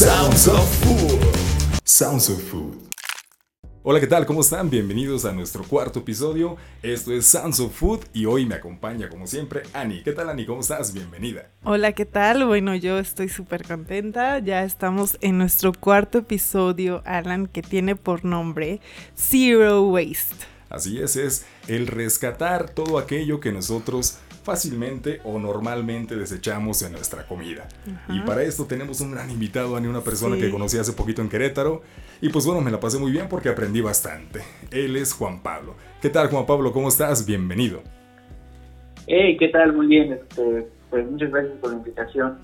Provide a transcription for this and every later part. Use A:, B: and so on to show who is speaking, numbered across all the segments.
A: Sounds of Food. Sounds of Food. Hola, ¿qué tal? ¿Cómo están? Bienvenidos a nuestro cuarto episodio. Esto es Sounds of Food y hoy me acompaña, como siempre, Ani. ¿Qué tal, Ani? ¿Cómo estás? Bienvenida.
B: Hola, ¿qué tal? Bueno, yo estoy súper contenta. Ya estamos en nuestro cuarto episodio, Alan, que tiene por nombre Zero Waste.
A: Así es, es el rescatar todo aquello que nosotros fácilmente o normalmente desechamos en nuestra comida. Y para esto tenemos un gran invitado, Ani, una persona que conocí hace poquito en Querétaro. Y pues bueno, me la pasé muy bien porque aprendí bastante. Él es Juan Pablo. ¿Qué tal, Juan Pablo? ¿Cómo estás? Bienvenido.
C: Hey, ¿qué tal? Muy bien. Este, pues muchas gracias por la invitación.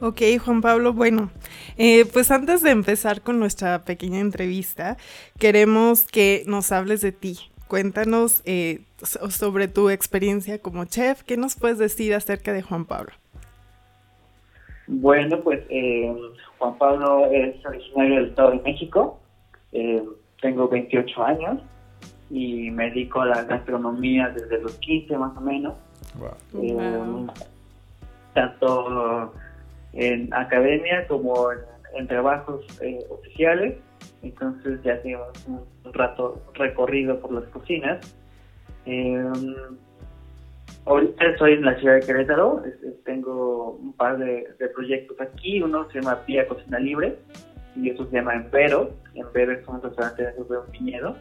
B: Ok, Juan Pablo, bueno, eh, pues antes de empezar con nuestra pequeña entrevista, queremos que nos hables de ti. Cuéntanos eh, sobre tu experiencia como chef. ¿Qué nos puedes decir acerca de Juan Pablo?
C: Bueno, pues eh, Juan Pablo es originario del Estado de México. Eh, tengo 28 años y me dedico a la gastronomía desde los 15 más o menos. Tanto en academia como en trabajos oficiales entonces ya tenemos un, rato recorrido por las cocinas. Eh, ahorita estoy en la ciudad de Querétaro, tengo un par de, proyectos aquí, uno se llama Pía Cocina Libre y otro se llama Empero. Empero es un restaurante de un viñedo.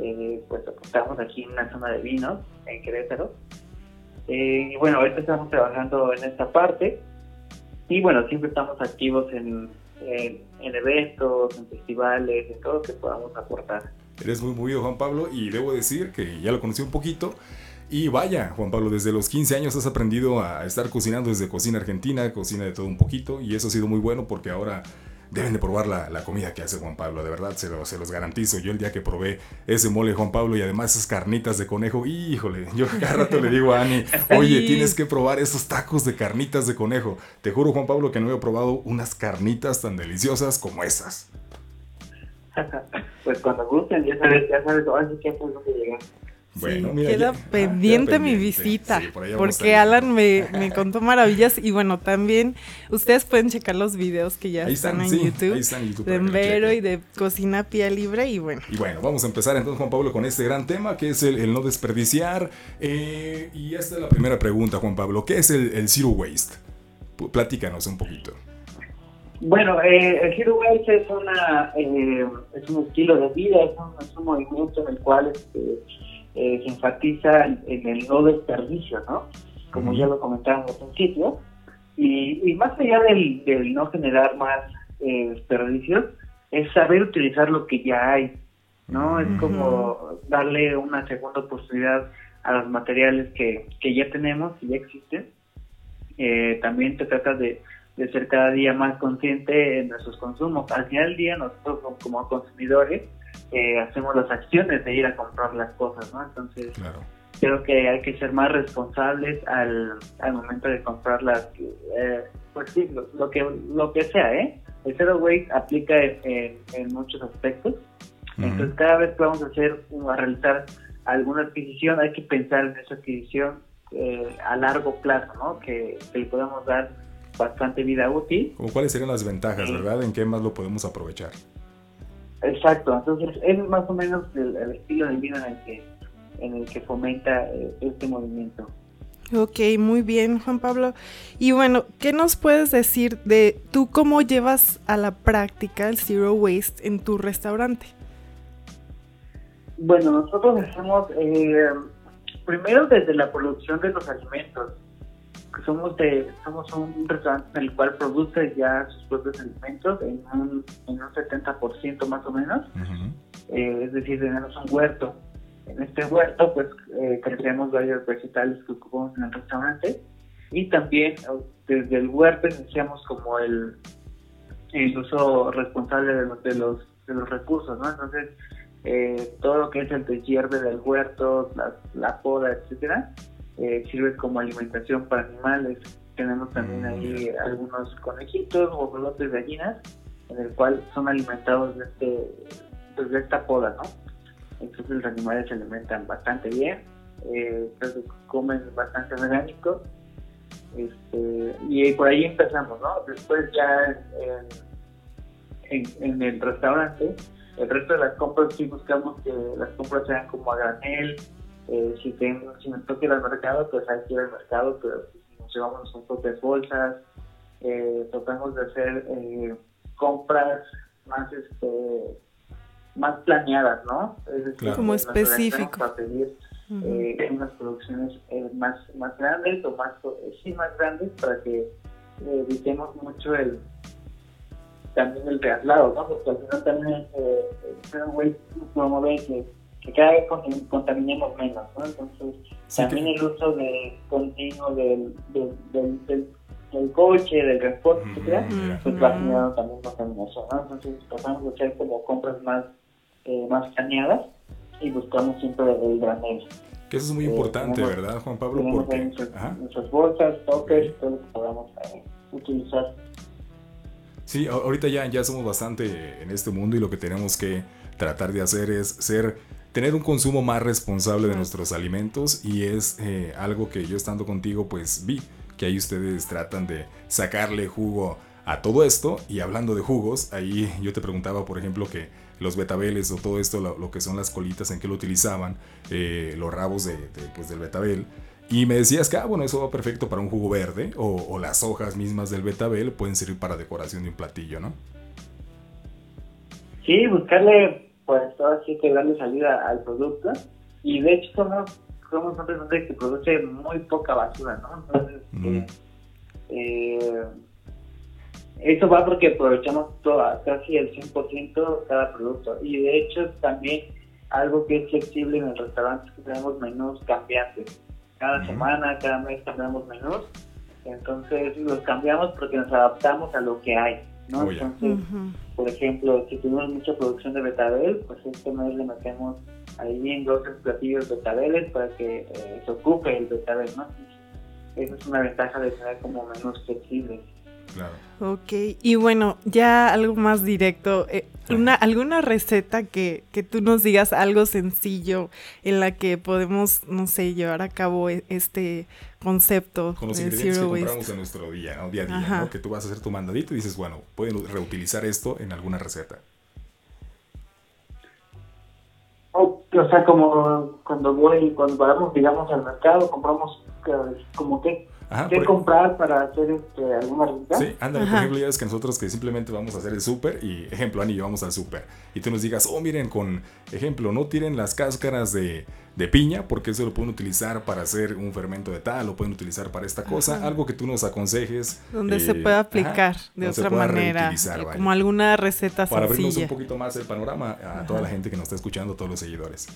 C: Eh, pues estamos aquí en una zona de vinos en Querétaro. Eh, y bueno, ahorita estamos trabajando en esta parte y bueno, siempre estamos activos en en, eventos, en festivales, en todo lo que podamos aportar.
A: Eres muy movido, Juan Pablo, y debo decir que ya lo conocí un poquito. Y vaya, Juan Pablo, desde los 15 años has aprendido a estar cocinando desde cocina argentina, cocina de todo un poquito, y eso ha sido muy bueno porque ahora deben de probar la, comida que hace Juan Pablo, de verdad, se, se, los garantizo. Yo el día que probé ese mole Juan Pablo y además esas carnitas de conejo, híjole, yo cada rato le digo a Ani, oye, tienes que probar esos tacos de carnitas de conejo. Te juro, Juan Pablo, que no he probado unas carnitas tan deliciosas como esas.
C: pues cuando gusten, ya sabes, ya sabes, ahora sí que es lo que llega.
B: Bueno, queda, pendiente mi visita, porque Alan me, contó maravillas y bueno, también ustedes pueden checar los videos que ya están, en YouTube, de Embero y de Cocina Pía Libre y bueno.
A: Y bueno, vamos a empezar entonces Juan Pablo con este gran tema que es el, no desperdiciar eh, y esta es la primera pregunta Juan Pablo, ¿qué es el, Zero Waste? Platícanos un poquito.
C: Bueno, eh, el Zero Waste es, una, eh, es un estilo de vida, es un, es un movimiento en el cual... Este, eh, se enfatiza en el no desperdicio, ¿no? Como ya lo comentábamos al principio. Y, y, más allá del, del no generar más eh, desperdicios, es saber utilizar lo que ya hay, ¿no? Es como darle una segunda oportunidad a los materiales que, que ya tenemos y ya existen. Eh, también te trata de, de, ser cada día más consciente en nuestros consumos. Al final del día, nosotros como consumidores, hacemos las acciones de ir a comprar las cosas, ¿no? Entonces, creo que hay que ser más responsables al, al momento de comprarlas, eh, pues sí, lo, que lo que sea, ¿eh? El Zero Waste aplica en, en, muchos aspectos. Entonces, cada vez que vamos a hacer, a realizar alguna adquisición, hay que pensar en esa adquisición eh, a largo plazo, ¿no? Que, le podamos dar bastante vida útil.
A: ¿Cuáles serían las ventajas, verdad? ¿En qué más lo podemos aprovechar?
C: Exacto, entonces es más o menos el, estilo de vida en el que, en el que fomenta eh, este movimiento.
B: Ok, muy bien, Juan Pablo. Y bueno, ¿qué nos puedes decir de tú cómo llevas a la práctica el Zero Waste en tu restaurante?
C: Bueno, nosotros hacemos eh, primero desde la producción de los alimentos somos de somos un restaurante en el cual produce ya sus propios alimentos en un, en un 70% más o menos. Eh, es decir, tenemos un huerto. En este huerto, pues, eh, creamos varios vegetales que ocupamos en el restaurante. Y también desde el huerto iniciamos como el, el uso responsable de los, de los, de los recursos, ¿no? Entonces, eh, todo lo que es el deshierve del huerto, la, la poda, etcétera, eh, sirve como alimentación para animales. Tenemos también mm, ahí algunos conejitos o pelotes de gallinas, en el cual son alimentados de, este, pues, de esta poda, ¿no? Entonces los animales se alimentan bastante bien, eh, comen bastante orgánico Este, y por ahí empezamos, ¿no? Después ya en, en, el restaurante, el resto de las compras sí buscamos que las compras sean como a granel, eh, si, tengo, si me toca ir al mercado, pues hay que ir al mercado, pero nos llevamos nuestras propias bolsas, eh, tratamos de hacer eh, compras más este más planeadas, ¿no?
B: Es decir, como específico.
C: Para pedir eh, unas producciones eh, más, más grandes o más, eh, sí, más grandes para que evitemos mucho el también el traslado, ¿no? Porque al final también eh, promueve que, que cada vez contaminemos menos, ¿no? Entonces, también el uso de continuo del, del, del, del coche, del transporte, etcétera, pues va generando también contaminación, ¿no? Entonces, pasamos a hacer como compras más, eh, más planeadas y buscamos siempre el granel.
A: Que eso es muy importante, ¿verdad, Juan Pablo? Porque
C: nuestras, bolsas, toques, todo lo que podamos eh, utilizar.
A: Sí, ahorita ya, ya somos bastante en este mundo y lo que tenemos que tratar de hacer es ser tener un consumo más responsable de nuestros alimentos y es eh, algo que yo estando contigo pues vi que ahí ustedes tratan de sacarle jugo a todo esto y hablando de jugos, ahí yo te preguntaba por ejemplo que los betabeles o todo esto, lo, que son las colitas en que lo utilizaban, eh, los rabos de, pues, del betabel. Y me decías que, ah, bueno, eso va perfecto para un jugo verde o, las hojas mismas del betabel pueden servir para decoración de un platillo, ¿no?
C: Sí, buscarle, pues, todo así que darle salida al producto. Y de hecho, somos, somos un restaurante que produce muy poca basura, ¿no? Entonces, eh, eh eso va porque aprovechamos toda, casi el 100% cada producto. Y de hecho también algo que es flexible en el restaurante es que tenemos menús cambiantes. Cada semana, cada mes cambiamos menús. Entonces los cambiamos porque nos adaptamos a lo que hay. ¿No? Oh, Entonces, por ejemplo, si tenemos mucha producción de betabel, pues este mes le metemos ahí en dos platillos betabeles para que eh, se ocupe el betabel. ¿no? Esa es una ventaja de tener como menús flexibles.
B: Ok, y bueno, ya algo más directo, eh, una, ¿alguna receta que, que, tú nos digas algo sencillo en la que podemos, no sé, llevar a cabo e, este concepto?
A: Con los ingredientes que compramos en nuestro día, ¿no? día a día, ¿no? que tú vas a hacer tu mandadito y dices, bueno, pueden reutilizar esto en alguna receta.
C: O, sea, como cuando voy, cuando vamos, digamos, al mercado, compramos como que ¿Qué comprar para hacer este, alguna receta?
A: Sí, ándale, por ejemplo, ya ves que nosotros que simplemente vamos a hacer el súper y, ejemplo, Ani, vamos al súper y tú nos digas, oh, miren, con ejemplo, no tiren las cáscaras de, de, piña porque eso lo pueden utilizar para hacer un fermento de tal, lo pueden utilizar para esta cosa, algo que tú nos aconsejes.
B: Donde se eh, pueda aplicar de otra manera, eh, como alguna receta
A: Para abrirnos un poquito más el panorama a toda la gente que nos está escuchando, todos los seguidores.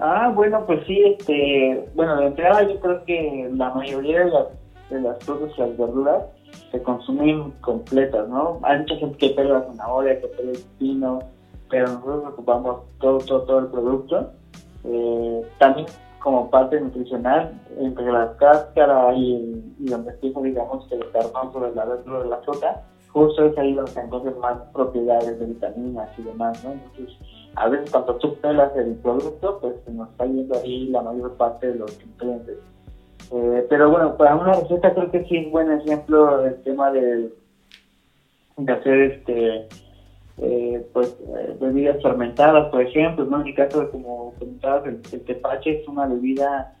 C: Ah, bueno, pues sí, este, bueno, de entrada yo creo que la mayoría de las, de las frutas y las verduras se consumen completas, ¿no? Hay mucha gente que pega la zanahoria, que pega el pino, pero nosotros ocupamos todo, todo, todo el producto. Eh, también como parte nutricional, entre la cáscara y, y donde digamos, el carbón sobre la verdura de la fruta, justo es ahí donde se encuentran más propiedades de vitaminas y demás, ¿no? A veces cuando tú pelas el producto, pues se nos está yendo ahí la mayor parte de los nutrientes. Eh, pero bueno, para una receta creo que sí es un buen ejemplo el tema de, de hacer este eh, pues eh, bebidas fermentadas, por ejemplo, ¿no? En mi caso, como comentabas, el, tepache es una bebida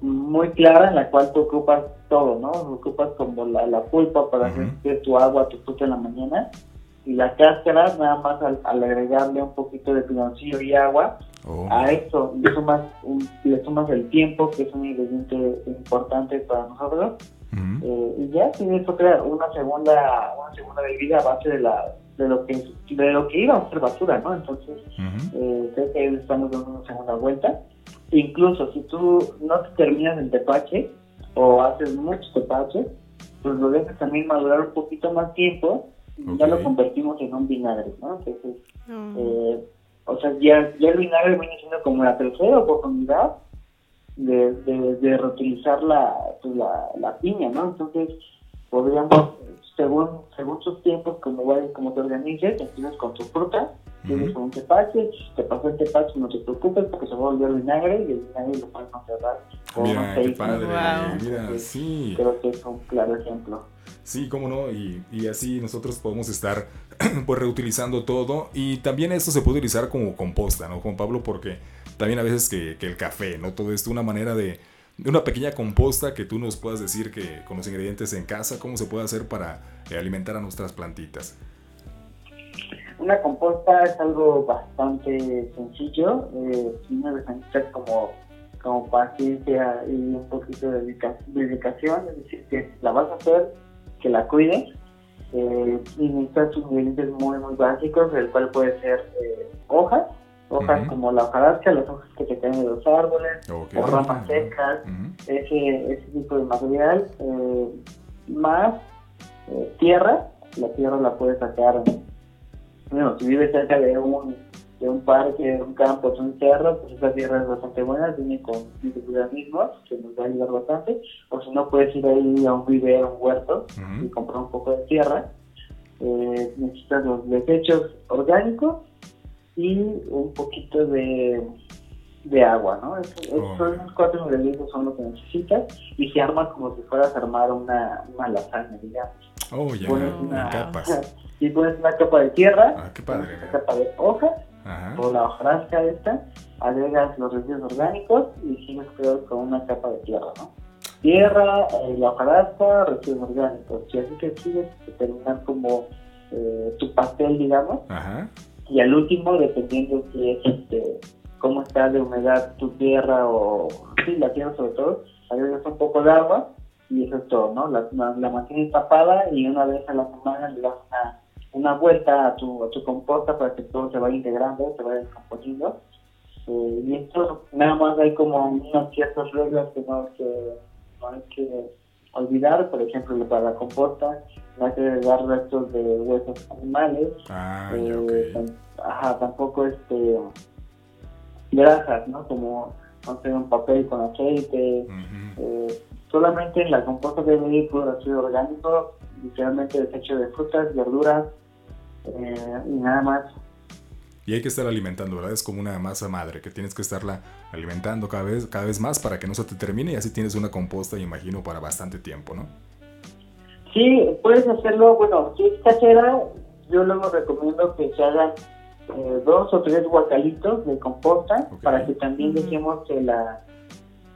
C: muy clara en la cual tú ocupas todo, ¿no? Ocupas como la, la pulpa para hacer tu agua, tu fruta en la mañana y la cáscara, nada más al, agregarle un poquito de piloncillo y agua, oh. a eso le sumas, le sumas el tiempo, que es un ingrediente importante para nosotros, eh, y ya tiene eso crea una segunda, una segunda bebida a base de la de lo que de lo que iba a ser basura, ¿no? Entonces, eh, creo que estamos dando una segunda vuelta. Incluso si tú no te terminas el tepache o haces mucho tepache, pues lo dejas también madurar un poquito más tiempo ya lo convertimos en un vinagre, ¿no? Entonces, ah. eh, o sea, ya, ya el vinagre viene siendo como la tercera oportunidad de, de, reutilizar la, pues la, la, piña, ¿no? Entonces, podríamos, según según sus tiempos, como, vayas, como te organices, empiezas con tu fruta, tienes con un tepache, te pasó el tepache, no te preocupes porque se va a volver vinagre y el vinagre lo puedes conservar con
A: Mira, qué
C: aceite.
A: padre,
B: Wow.
A: mira,
C: Entonces,
A: sí.
C: Creo que es un claro ejemplo.
A: Sí, cómo no, y, y así nosotros podemos estar pues reutilizando todo y también esto se puede utilizar como composta, ¿no, Juan Pablo? Porque también a veces que, que el café, ¿no? Todo esto, una manera de, de una pequeña composta que tú nos puedas decir que con los ingredientes en casa, cómo se puede hacer para alimentar a nuestras plantitas.
C: Una composta es algo bastante sencillo, eh, no necesitas como, como paciencia y un poquito de dedica- dedicación, es decir, que la vas a hacer, que la cuides, eh, y necesitas ingredientes muy, muy básicos, el cual puede ser eh, hojas, hojas como la hojarasca, las hojas que te caen de los árboles, o ramas secas, ese, ese tipo de material, eh, más eh, tierra, la tierra la puedes sacar, bueno, si vives cerca de un, de un parque, de un campo, de un cerro, pues esa tierra es bastante buena, viene con microorganismos que nos va a ayudar bastante, o si no puedes ir ahí a un vivero, a un huerto, y comprar un poco de tierra, eh, necesitas los desechos orgánicos y un poquito de, de agua, ¿no? Es- es-
A: Oh.
C: Son esos cuatro ingredientes son lo que necesitas y se arma como si fueras a armar una, una lasaña, digamos.
A: Oh, ya,
C: Pones una-
A: capas.
C: Y pones una capa de tierra,
A: Ah, qué padre.
C: una capa de hojas
A: Ajá.
C: o la hojarasca esta, agregas los residuos orgánicos y sigues peor con una capa de tierra, ¿no? Tierra, eh, la hojarasca, residuos orgánicos. Y así que sigues terminar como eh, tu pastel, digamos.
A: Ajá.
C: Y al último, dependiendo si es este, cómo está de humedad tu tierra o sí, la tierra sobre todo, agregas un poco de agua y eso es todo, ¿no? La, la, la mantienes tapada y una vez a la semana le das una, una vuelta a tu, a tu composta para que todo se vaya integrando, se vaya descomponiendo. Eh, y esto nada más hay como unas ciertas reglas que no hay que, no hay que olvidar, por ejemplo, para la composta, no hay que agregar restos de huesos animales,
A: Ah,
C: eh,
A: ok.
C: tam- ajá, tampoco este grasas, ¿no? Como no sé, un papel con aceite. Eh, solamente en la composta ir puro ácido orgánico, literalmente desecho de frutas, verduras eh, y nada más.
A: Y hay que estar alimentando, ¿verdad? Es como una masa madre que tienes que estarla alimentando cada vez, cada vez más para que no se te termine y así tienes una composta, imagino, para bastante tiempo, ¿no?
C: Sí, puedes hacerlo, bueno, si es casera, yo luego recomiendo que se hagan eh, dos o tres guacalitos de composta para que también dejemos que la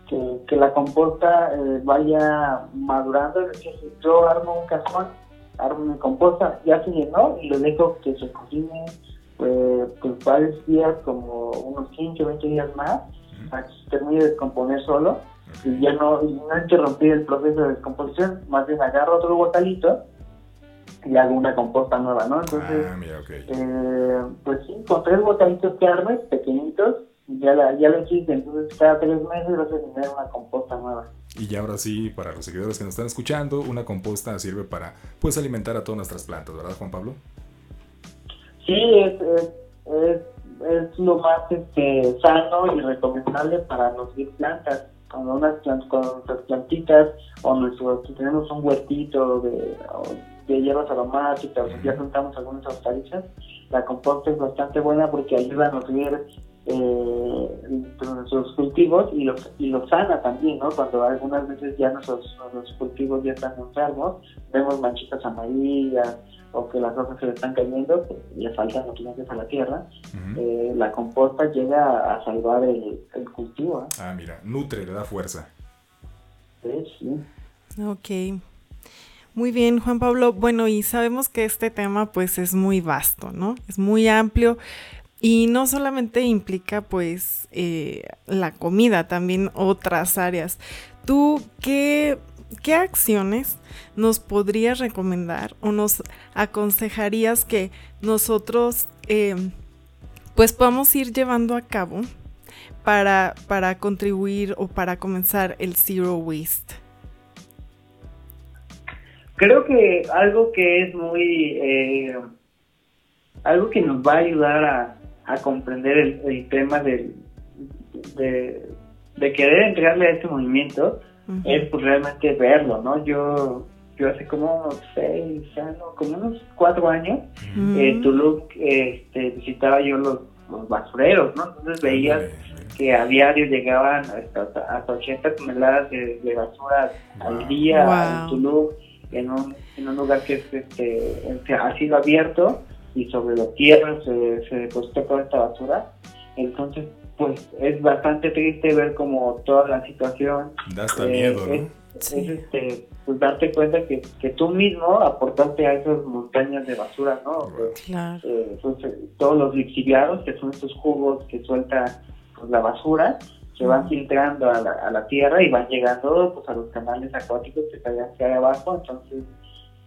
C: que, que la composta eh, vaya madurando. Es decir, yo armo un cajón, armo mi composta, ya se llenó y lo dejo que se cocine eh, pues varios días, como unos 15 o 20 días más, para que se termine de descomponer solo y ya no, no interrumpir el proceso de descomposición, más bien agarro otro guacalito y hago una composta nueva, ¿no? Entonces,
A: Ah, mira, ok.
C: eh, pues sí, con tres guacalitos que armes, pequeñitos, ya la, ya lo hiciste, entonces cada tres meses vas a tener una composta nueva.
A: Y ya ahora sí, para los seguidores que nos están escuchando, una composta sirve para, pues, alimentar a todas nuestras plantas, ¿verdad, Juan Pablo?
C: Sí, es, es, es, es lo más este, sano y recomendable para nutrir plantas. Cuando unas plantas, cuando nuestras plantitas o nuestro, si tenemos un huertito de, o de hierbas aromáticas, o ya juntamos algunas hortalizas, la composta es bastante buena porque ayuda a nutrir eh, nuestros cultivos y los, y los sana también, ¿no? Cuando algunas veces ya nuestros, nuestros cultivos ya están enfermos, vemos manchitas amarillas o que las hojas se le están cayendo, pues le faltan nutrientes a la tierra,
A: Ujú.
C: eh, la composta llega a salvar el, el cultivo. ¿eh?
A: Ah, mira, nutre, le da fuerza.
C: Sí, sí.
B: Ok. Muy bien, Juan Pablo. Bueno, y sabemos que este tema pues es muy vasto, ¿no? Es muy amplio y no solamente implica pues eh, la comida, también otras áreas. ¿Tú qué, qué acciones nos podrías recomendar o nos aconsejarías que nosotros eh, pues podamos ir llevando a cabo para, para contribuir o para comenzar el Zero Waste?
C: Creo que algo que es muy... eh, algo que nos va a ayudar a, a comprender el, el tema del, de, de querer entregarle a este movimiento es pues realmente verlo, ¿no? Yo yo hace como seis años, como unos cuatro años,
B: Mm.
C: en Tulum este, visitaba yo los, los basureros, ¿no? Entonces veías que a diario llegaban hasta, hasta 80 toneladas de, de basura
A: Wow.
C: al día
B: Wow.
C: en Tulum, en un, en un lugar que es, este, que ha sido abierto y sobre la tierra se, se deposita toda esta basura. Entonces, pues es bastante triste ver como toda la situación
A: Da hasta
C: eh,
A: miedo,
C: es,
A: ¿no?
B: Sí.
C: es, este, pues darte cuenta que, que tú mismo aportaste a esas montañas de basura, ¿no?
B: Claro.
C: eh, pues, eh, todos los lixiviados, que son estos jugos que suelta pues, la basura, se van filtrando a la, a la tierra y van llegando pues, a los canales acuáticos que están hacia abajo. Entonces,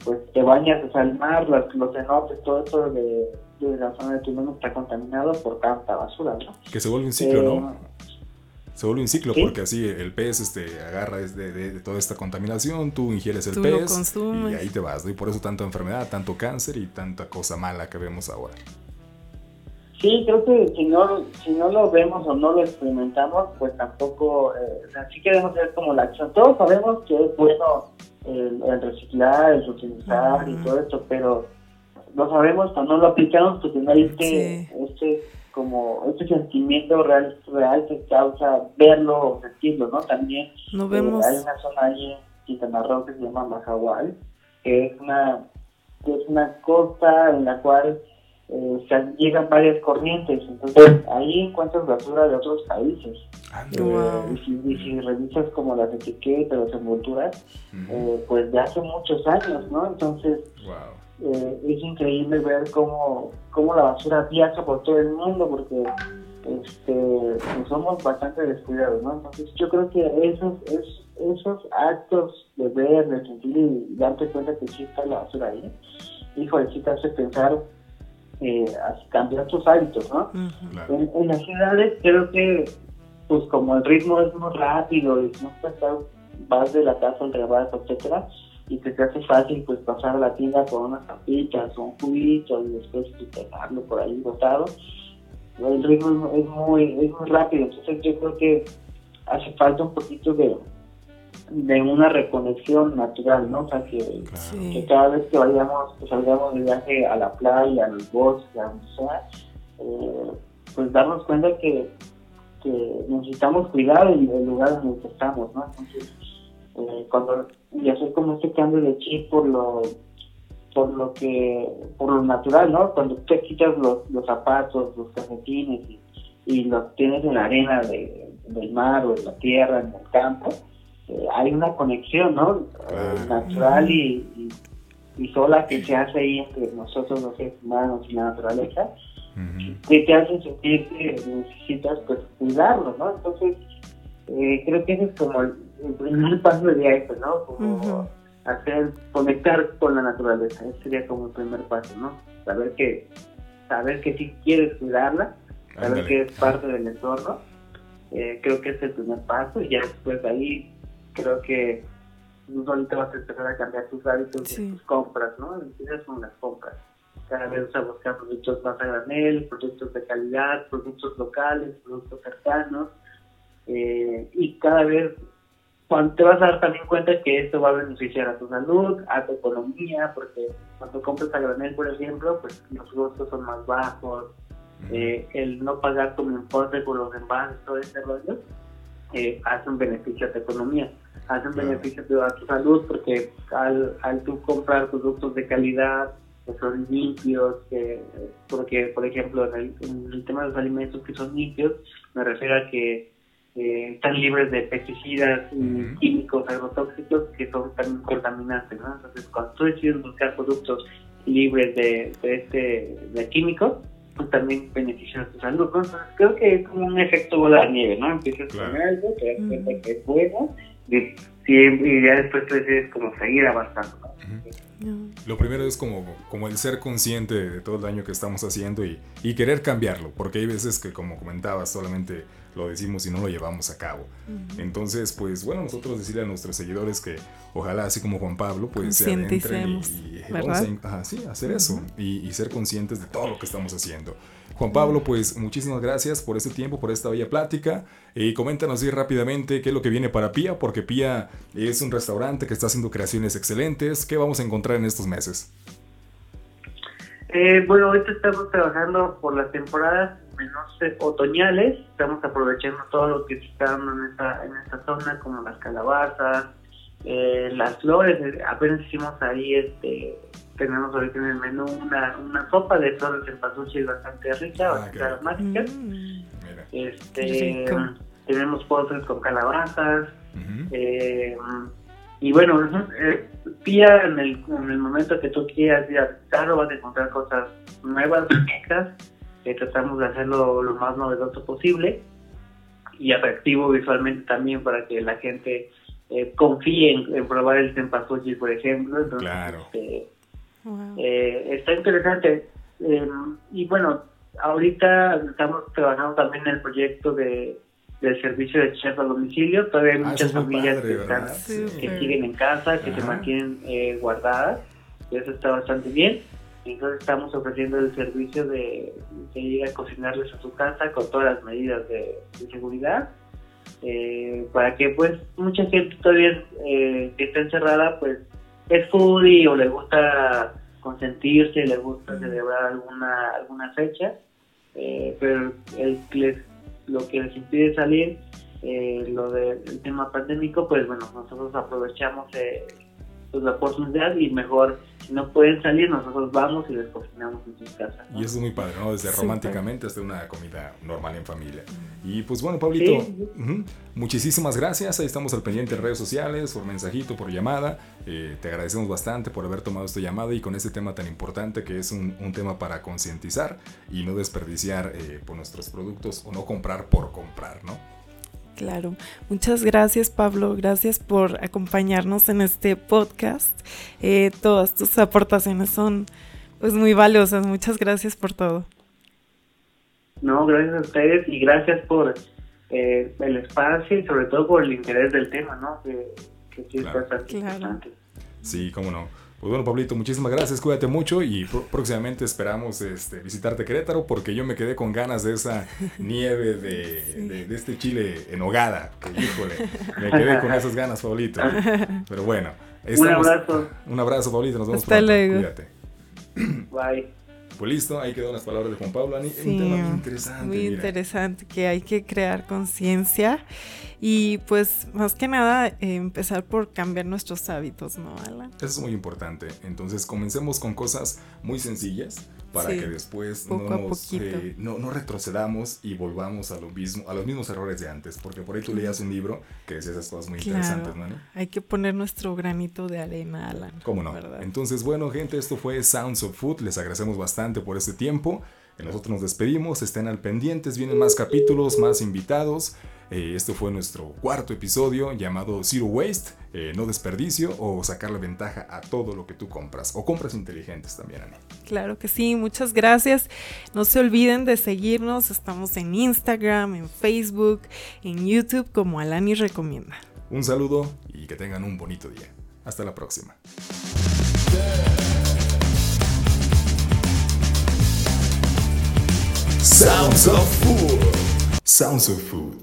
C: pues te bañas, o sea, el mar, los, los cenotes, todo eso de, de la zona de Tulum está contaminado por tanta basura, ¿no?
A: Que se vuelve un ciclo,
C: Eh,
A: ¿no? Se vuelve un ciclo
C: ¿sí?
A: porque así el pez este, agarra es de, de- de toda esta contaminación, tú ingieres el
B: Tú
A: pez y ahí te vas, ¿no? Y por eso tanta enfermedad, tanto cáncer y tanta cosa mala que vemos ahora.
C: Sí, creo que si no, si no lo vemos o no lo experimentamos, pues tampoco, eh, o sea, sí queremos ver como la acción. Todos sabemos que es bueno el, el reciclar, el reutilizar y todo esto, pero lo sabemos, pero no lo aplicamos porque no hay este,
B: Sí.
C: este como este sentimiento real, real que causa verlo o sentirlo, ¿no? También
B: No
C: eh,
B: vemos.
C: hay una zona allí en Quintana Roo que se llama Mahahual, que es una, que es una costa en la cual eh, se llegan varias corrientes. Entonces ahí encuentras basura de otros países.
B: Wow.
C: Eh, y, si, y si revisas como las etiquetas, las envolturas, eh, pues de hace muchos años, ¿no? Entonces
A: Wow.
C: eh, es increíble ver cómo, cómo la basura viaja por todo el mundo porque este, pues somos bastante descuidados, ¿no? Entonces yo creo que esos, es- esos actos de ver, de sentir y darte cuenta que sí está la basura ahí, híjole, sí te hace pensar eh, a cambiar tus hábitos, ¿no?
A: Claro.
C: En, en las ciudades creo que, pues como el ritmo es muy rápido y no vas de la casa al trabajo, etcétera, y que te hace fácil pues pasar a la tienda con unas papitas o un juguito y después pues, dejarlo por ahí botado. El ritmo es muy es muy rápido, entonces yo creo que hace falta un poquito de, de una reconexión natural, ¿no? O sea, que,
A: Claro.
C: que
B: Sí.
C: cada vez que vayamos, que salgamos de viaje a la playa, al bosque, a donde sea, eh, pues darnos cuenta que, que necesitamos cuidar el, el lugar en el que estamos, ¿no? Entonces, eh, cuando y hacer como este cambio de chip por lo por lo que por lo natural, ¿no? Cuando te quitas los, los zapatos, los calcetines y, y los tienes en la arena de- del mar o en la tierra, en el campo, eh, hay una conexión, ¿no? Eh,
A: Claro.
C: natural y, y, y sola que se hace ahí entre nosotros los seres humanos y la naturaleza, que te hace sentir que necesitas pues cuidarlo, ¿no? Entonces, eh, creo que ese es como el, el primer paso de eso, ¿no? Como hacer, conectar con la naturaleza, ese sería como el primer paso, ¿no? Saber que, saber que si quieres cuidarla, saber
A: Ándale.
C: que es parte del entorno, eh, creo que es el primer paso y ya después de ahí creo que solito vas a empezar a cambiar tus hábitos
B: Sí.
C: de tus compras, ¿no? Empiezas con las compras. Cada vez vas a buscar productos más a granel, productos de calidad, productos locales, productos cercanos, eh, y cada vez te vas a dar también cuenta que esto va a beneficiar a tu salud, a tu economía, porque cuando compras a granel, por ejemplo, pues los costos son más bajos, eh, el no pagar como importe por los envases, todo ese rollo, eh, hace un beneficio a tu economía, hace un
A: Claro.
C: beneficio a tu salud, porque al, al tú comprar productos de calidad, que son limpios, que, porque por ejemplo en el, en el tema de los alimentos que son limpios, me refiero a que eh, están libres de pesticidas y
A: Ujú.
C: químicos agrotóxicos que son también contaminantes, ¿no? Entonces cuando tú decides buscar productos libres de, de este de químicos, pues también benefician a tu salud, ¿no? Entonces creo que es como un efecto bola de nieve, ¿no? Empiezas
A: Claro.
C: con algo, te das cuenta que es bueno, with y, y ya después tú decides como seguir avanzando.
A: Ujú.
B: No.
A: Lo primero es como, como el ser consciente de todo el daño que estamos haciendo y, y querer cambiarlo, porque hay veces que, como comentabas, solamente lo decimos y no lo llevamos a cabo.
B: Ujú.
A: Entonces, pues bueno, nosotros decirle a nuestros seguidores que ojalá, así como Juan Pablo, pues se adentren y, y vamos a, ajá, sí, hacer eso y, y ser conscientes de todo lo que estamos haciendo. Juan Pablo, pues muchísimas gracias por este tiempo, por esta bella plática. Y coméntanos así rápidamente qué es lo que viene para Pía, porque Pía es un restaurante que está haciendo creaciones excelentes. ¿Qué vamos a encontrar en estos meses?
C: Eh, bueno, ahorita estamos trabajando por las temporadas menos otoñales. Estamos aprovechando todo lo que está dando en esta, en esta zona, como las calabazas, eh, las flores. Apenas hicimos ahí este tenemos ahorita en el menú una, una sopa de flores de pasuchi bastante rica, ah, bastante aromática. Mm. Este, tenemos postres con calabazas. Eh, y bueno, eh, Pía, en el, en el momento que tú quieras ir a visitarlo, vas a encontrar cosas nuevas, ricas. que tratamos de hacerlo lo más novedoso posible y atractivo visualmente también para que la gente eh, confíe en, probar el tempasuchi, por ejemplo. Entonces, claro. Este, eh, está interesante. Y bueno, ahorita estamos trabajando también en el proyecto de del servicio de chef a domicilio. Todavía hay ah, muchas familias que, siguen en casa, que se mantienen eh, guardadas. Eso está bastante bien. Entonces estamos ofreciendo el servicio de, ir a cocinarles a su casa con todas las medidas de, seguridad. Eh, para que pues mucha gente todavía eh, que está encerrada pues es foodie o le gusta consentirse, le gusta celebrar alguna alguna fecha, eh, pero el, lo que les impide salir, eh, lo del tema pandémico, pues bueno, nosotros aprovechamos eh, pues, la oportunidad y mejor, si no pueden salir, nosotros vamos y les cocinamos en sus casas.
A: Y eso es muy padre, ¿no? Desde románticamente hasta una comida normal en familia. Y pues bueno, Pablito, muchísimas gracias. Ahí estamos al pendiente en redes sociales, por mensajito, por llamada. Eh, te agradecemos bastante por haber tomado esta llamada y con este tema tan importante que es un, un tema para concientizar y no desperdiciar eh, por nuestros productos o no comprar por comprar, ¿no?
B: Claro, muchas gracias Pablo, gracias por acompañarnos en este podcast. Eh, todas tus aportaciones son pues muy valiosas, muchas gracias por todo.
C: No, gracias a ustedes y gracias por eh, el espacio y sobre todo por el interés del tema, ¿no? Que, que sí claro.
A: importante. Sí, cómo no. Pues bueno, Pablito, muchísimas gracias, cuídate mucho y próximamente esperamos este, visitarte Querétaro porque yo me quedé con ganas de esa nieve de, de, este chile en hogada. híjole, me quedé con esas ganas, Pablito. Pero bueno,
C: un abrazo.
A: Un abrazo, Pablito, nos vemos Hasta pronto. Luego. Cuídate.
C: Bye.
A: Pues listo, ahí quedan las palabras de Juan Pablo. un tema muy interesante.
B: Muy interesante, que hay que crear conciencia y pues más que nada eh, empezar por cambiar nuestros hábitos, ¿no, Alan?
A: Eso es muy importante. Entonces comencemos con cosas muy sencillas para que después eh, no, no, retrocedamos y volvamos a, lo mismo, a los mismos errores de antes. Porque por ahí tú leías un libro que decía esas cosas muy interesantes, ¿no?
B: Hay que poner nuestro granito de arena, Alan.
A: ¿Cómo no? Entonces, bueno, gente, esto fue Sounds of Food. Les agradecemos bastante por este tiempo. Nosotros nos despedimos, estén al pendientes, vienen más capítulos, más invitados. Eh, este fue nuestro cuarto episodio llamado Zero Waste, eh, no desperdicio o sacarle ventaja a todo lo que tú compras o compras inteligentes también, Ani.
B: Claro que sí, muchas gracias. No se olviden de seguirnos, estamos en Instagram, en Facebook, en YouTube como Alani Recomienda.
A: Un saludo y que tengan un bonito día. Hasta la próxima. Sounds of Food. Sounds of Food.